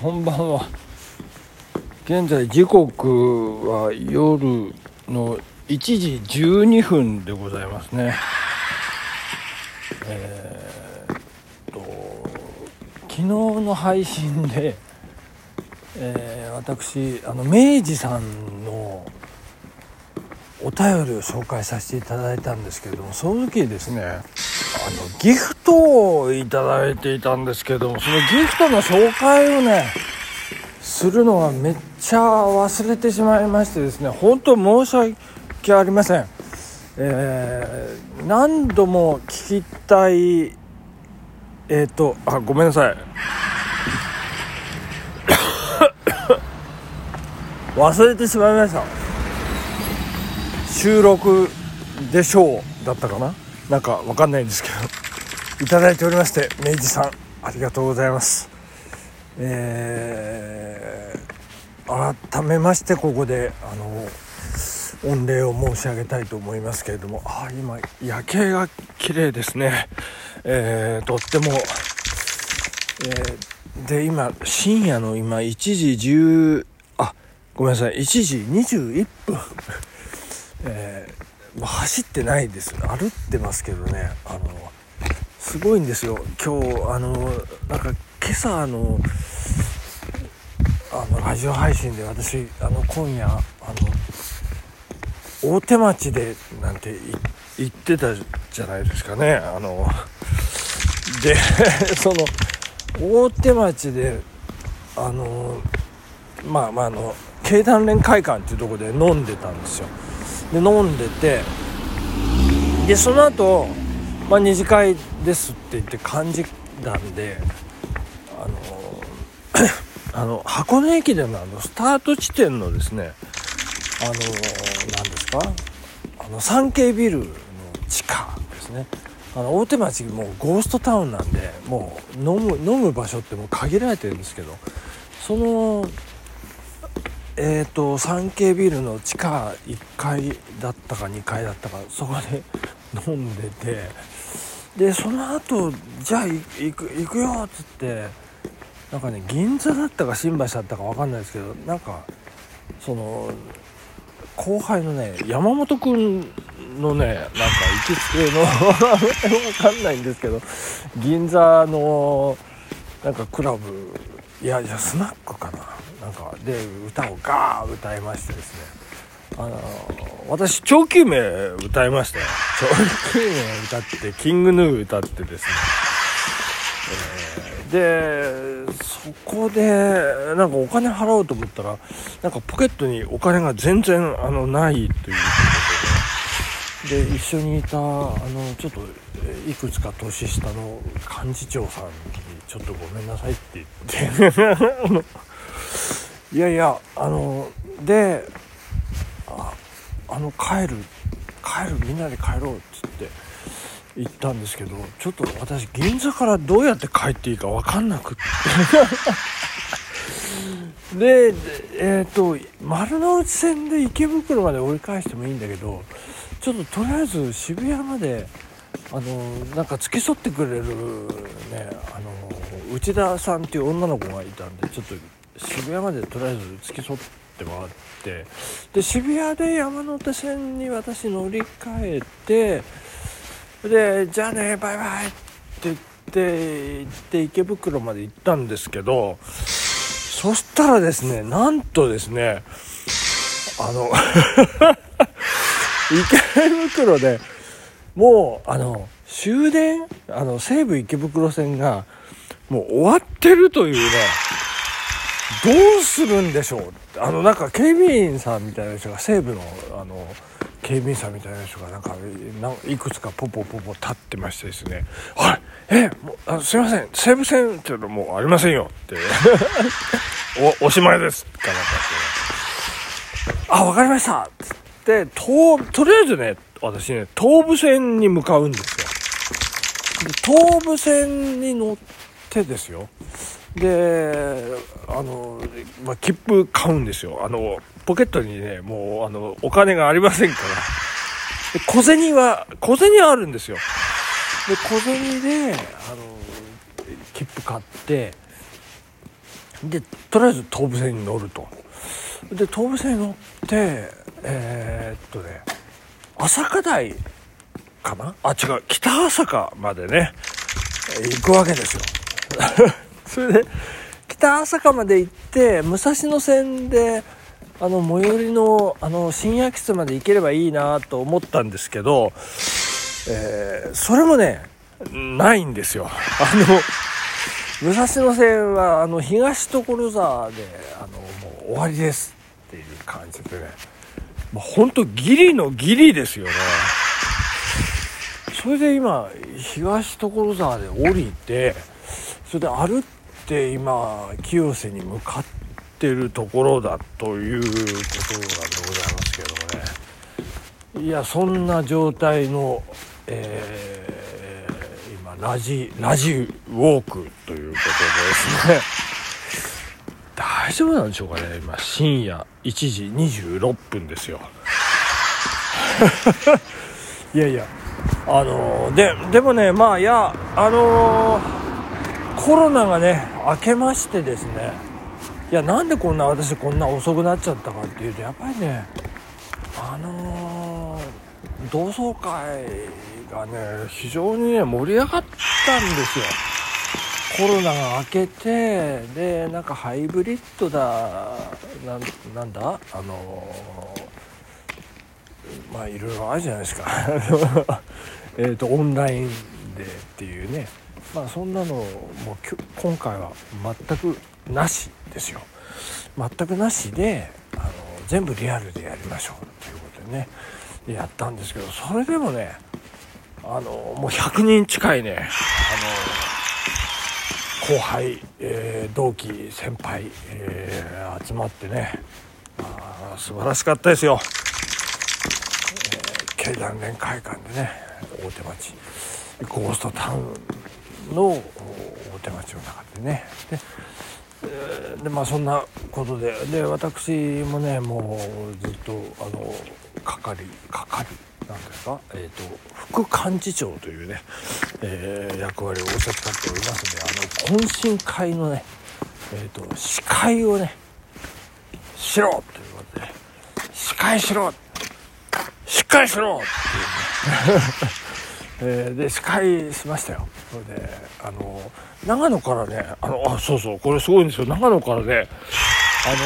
こんばんは現在時刻は夜の1時12分でございますね。えー、っと昨日の配信で、えー、私あの明治さんのお便りを紹介させていただいたんですけれどもその時ですねあのギフトをいただいていたんですけどもそのギフトの紹介をねするのはめっちゃ忘れてしまいましてですね本当申し訳ありません、えー、何度も聞きたいえっ、ー、とあごめんなさい。忘れてしまいました。収録でしょうだったかな？なんかわかんないんですけどいただいておりまして明治さんありがとうございます。えー、改めましてここであの御礼を申し上げたいと思いますけれどもあ今夜景が綺麗ですね。えー、とっても、えー、で今深夜の今1時10あごめんなさい1時21分。えー、走ってないです歩ってますけどね。あのすごいんですよ。今日あのなんか今朝のあのラジオ配信で私あの今夜あの大手町でなんて言ってたじゃないですかね。あので その大手町であのまあまああの経団連会館っていうとこで飲んでたんですよ。で飲んでて。でその後、まあ二次会ですって言って感じたんであの あの箱根駅伝のあのスタート地点のですねあの何ですか？あの 3K ビルの地下ですね。あの大手町もうゴーストタウンなんでもう飲む飲む場所ってもう限られてるんですけどそのえーと、3K ビルの地下1階だったか2階だったかそこで 飲んでてでその後じゃあ行く行くよっつってなんかね銀座だったか新橋だったか分かんないですけどなんかその後輩のね山本君のねなんか行きつけの 分かんないんですけど銀座のなんかクラブいやいやスナックかな。なんかで歌をガー歌いましてですね。あの私長久名歌いましたよ。長久名歌ってキングヌー歌ってですね、えー、でそこでなんかお金払おうと思ったらなんかポケットにお金が全然あのないということで。で一緒にいたあのちょっといくつか年下の幹事長さんに「ちょっとごめんなさい」って言って。いやいやあのでああの帰る帰るみんなで帰ろうっつって行ったんですけどちょっと私銀座からどうやって帰っていいか分かんなくって。でえっ、ー、と丸の内線で池袋まで折り返してもいいんだけどちょっととりあえず渋谷まであのなんか付き添ってくれるねあの内田さんっていう女の子がいたんでちょっと渋谷までとりあえず付き添ってもらってで渋谷で山手線に私乗り換えてでじゃあねバイバイって言って行って池袋まで行ったんですけどそしたらですねなんとですねあの 池袋でもうあの終電あの西武池袋線がもう終わってるというねどうするんでしょう？あのなんか警備員さんみたいな人が西部のあの警備員さんみたいな人がなんかいくつかポポポポ立ってましてですね「はいえもうあすいません西武線っていうのもうありませんよ」って。お「おしまいです」かなんかって「あ分かりました」っつってととりあえずね私ね東武線に向かうんですよ。東武線に乗ってですよ。であの、まあ、切符買うんですよ。あのポケットにねもうあのお金がありませんから。小銭は小銭はあるんですよ。で小銭であの切符買ってでとりあえず東武線に乗ると。で東武線に乗ってえー、っとね朝霞台かな？あ違う北朝霞までね行くわけですよ。それで北朝霞まで行って武蔵野線であの最寄りのあの新薬室まで行ければいいなと思ったんですけど、えー、それもねないんですよ。あの武蔵野線はあの東所沢であのもう終わりですっていう感じでねもうほんとギリのギリですよね。それで今東所沢で降りてそれで歩って今清瀬に向かってるところだということなんでございますけどもね。いやそんな状態の、えー、今ラジラジウォークということでですね。大丈夫なんでしょうかね今深夜1時26分ですよ。いやいやあのー、ででもねまあいやあのー、コロナがね明けましてですね。いやなんでこんな私こんな遅くなっちゃったかっていうとやっぱりねあのー、同窓会がね非常にね盛り上がったんですよ。コロナが明けてでなんかハイブリッドだなんだ？あのまあいろいろあるじゃないですか。えとオンラインでっていうね。まあそんなのも今回は全くなしですよ。全くなしであの全部リアルでやりましょうということでね。やったんですけどそれでもねあのもう100人近いねあの後輩、えー、同期先輩、えー、集まってね。あ素晴らしかったですよ。え経団連会館でね大手町。ゴーストタウンの大手町の中でね。ででまあそんなことで。で私もねもうずっとあの係係なんですか、えーと、副幹事長というね、えー、役割を仰せつかっておりますのであの懇親会のね、えーと、司会をねしろということで司会しろしっかりしろっていうね。えー、で司会しましたよ。それであの長野からねあのあそうそうこれすごいんですよ。長野からねあの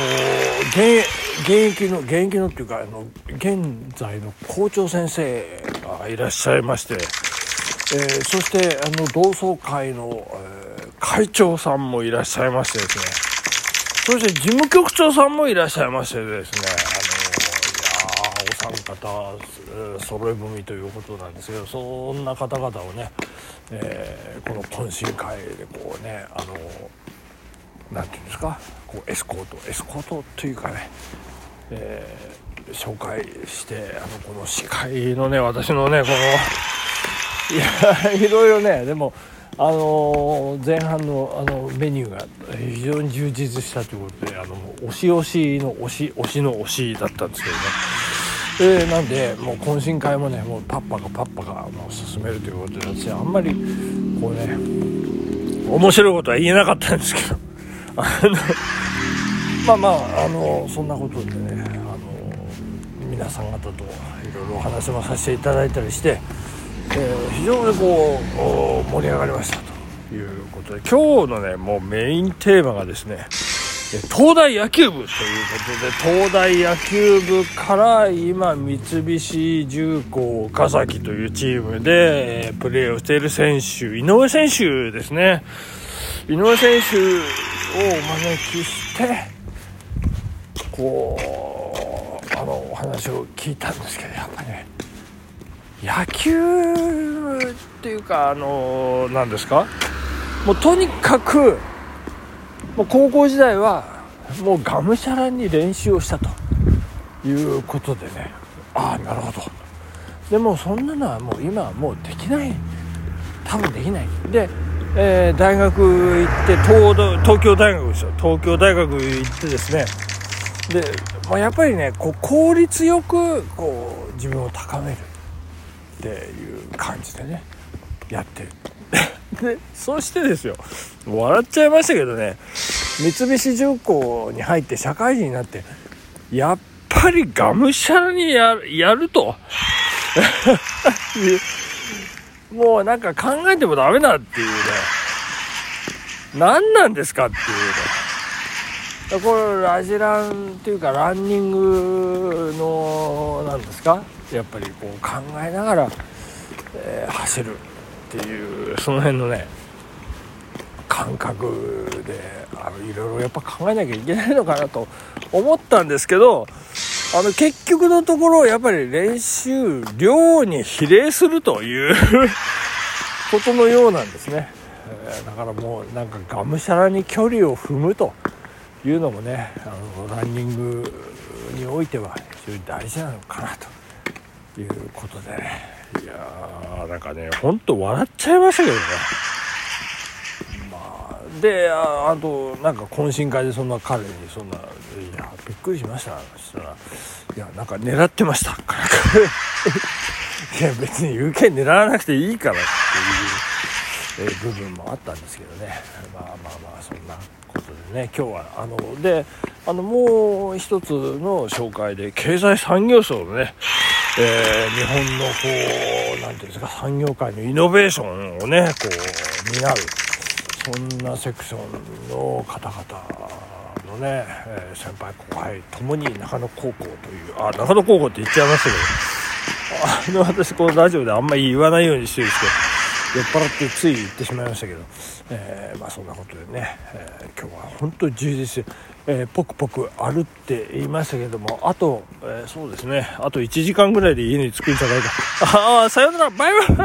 現現役の現役のっていうかあの現在の校長先生がいらっしゃいまして、えー、そしてあの同窓会の、えー、会長さんもいらっしゃいましてですね。そして事務局長さんもいらっしゃいましてですね。方揃い踏みということなんですけどそんな方々をね、えー、この懇親会でこうねあの何て言うんですかこうエスコートエスコートというかね、えー、紹介してあのこの司会のね私のねこのいやいろいろねでもあの前半のあのメニューが非常に充実したということであの推し推しの推し推しの推しだったんですけどね。えー、なんでもう懇親会もねもうパッパがパッパがもう進めるということで私あんまりこうね面白いことは言えなかったんですけど あのまあまああのそんなことでねあの皆さん方といろいろお話もさせていただいたりして、えー、非常にこう盛り上がりましたということで今日のねもうメインテーマがですね東大野球部ということで東大野球部から今三菱重工岡崎というチームでプレーをしている選手井上選手ですね。井上選手をお招きしてこうあのお話を聞いたんですけどやっぱりね野球っていうかあの何ですか？もうとにかくもう高校時代はもうがむしゃらに練習をしたということでね。ああなるほど。でもそんなのはもう今はもうできない。多分できない。で、えー、大学行って東東京大学ですよ。東京大学行ってですね。で、まあ、やっぱりねこう効率よくこう自分を高めるっていう感じでねやってる。でそしてですよ。笑っちゃいましたけどね。三菱重工に入って社会人になってやっぱりがむしゃらにやると。もうなんか考えてもダメだっていうね。何なんですかっていうね。これラジランっていうかランニングのなんですか？やっぱりこう考えながら、えー、走る。ていうその辺のね感覚であのいろいろやっぱ考えなきゃいけないのかなと思ったんですけどあの結局のところやっぱり練習量に比例するという ことのようなんですね、えー、だからもうなんかがむしゃらに距離を踏むというのもねあのランニングにおいては非常に大事なのかなということで、ね、いやーなんかねほんと笑っちゃいましたけどね。でああとなんか懇親会でそんな彼にそんな「いやびっくりしました」そしたら「いやなんか狙ってました」かいや別に有権狙わなくていいからっていう、え部分もあったんですけどね。まあまあまあそんなことでね。今日はあのであのもう一つの紹介で経済産業省のねえー、日本のこう何ていうんですか産業界のイノベーションをねこう担うそんなセクションの方々のね、えー、先輩後輩ともに中野高校というあ中野高校って言っちゃいましたけどあの私このラジオであんまり言わないようにしてるんですけど酔っ払ってつい言ってしまいましたけど、えー、まあそんなことでね、え、今日は本当に充実して、えー、ポクポク歩って言いましたけどもあと、えそうですね。あと1時間ぐらいで家に着くんじゃないか。ああさよなら。バイバイ。